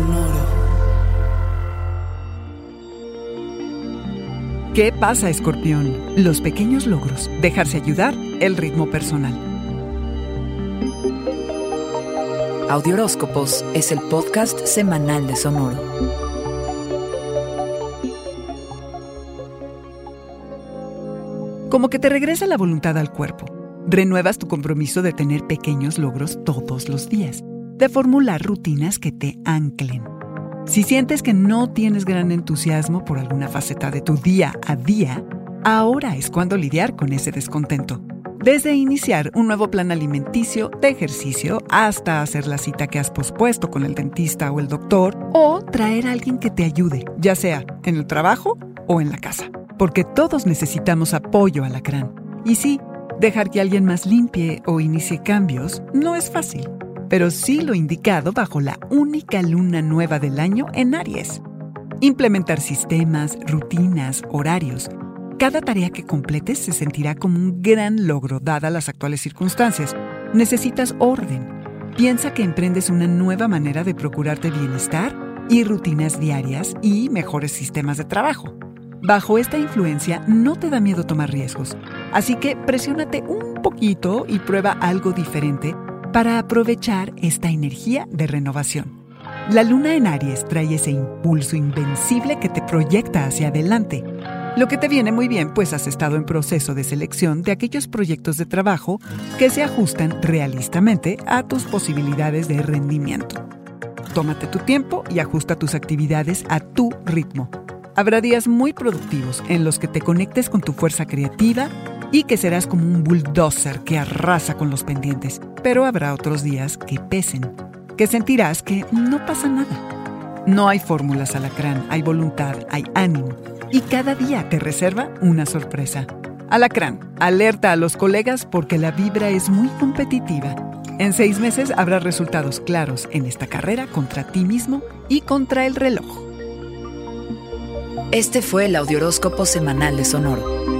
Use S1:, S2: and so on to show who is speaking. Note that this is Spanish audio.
S1: Sonoro.
S2: ¿Qué pasa, escorpión? Los pequeños logros, dejarse ayudar, el ritmo personal.
S1: Audioróscopos es el podcast semanal de Sonoro.
S2: Como que te regresa la voluntad al cuerpo. Renuevas tu compromiso de tener pequeños logros todos los días, de formular rutinas que te anclen. Si sientes que no tienes gran entusiasmo por alguna faceta de tu día a día, ahora es cuando lidiar con ese descontento. Desde iniciar un nuevo plan alimenticio, de ejercicio, hasta hacer la cita que has pospuesto con el dentista o el doctor, o traer a alguien que te ayude, ya sea en el trabajo o en la casa. Porque todos necesitamos apoyo alacrán. Y sí, dejar que alguien más limpie o inicie cambios no es fácil, pero sí lo indicado bajo la única luna nueva del año en Aries. Implementar sistemas, rutinas, horarios, cada tarea que completes se sentirá como un gran logro dadas las actuales circunstancias. Necesitas orden. Piensa que emprendes una nueva manera de procurarte bienestar y rutinas diarias y mejores sistemas de trabajo. Bajo esta influencia no te da miedo tomar riesgos, así que presiónate un poquito y prueba algo diferente para aprovechar esta energía de renovación. La luna en Aries trae ese impulso invencible que te proyecta hacia adelante lo que te viene muy bien, pues has estado en proceso de selección de aquellos proyectos de trabajo que se ajustan realistamente a tus posibilidades de rendimiento. Tómate tu tiempo y ajusta tus actividades a tu ritmo. Habrá días muy productivos en los que te conectes con tu fuerza creativa y que serás como un bulldozer que arrasa con los pendientes, pero habrá otros días que pesen, que sentirás que no pasa nada. No hay fórmulas alacrán, hay voluntad, hay ánimo y cada día te reserva una sorpresa. Alacrán, alerta a los colegas porque la vibra es muy competitiva. En seis meses habrá resultados claros en esta carrera contra ti mismo y contra el reloj.
S1: Este fue el Audioróscopo Semanal de Sonoro.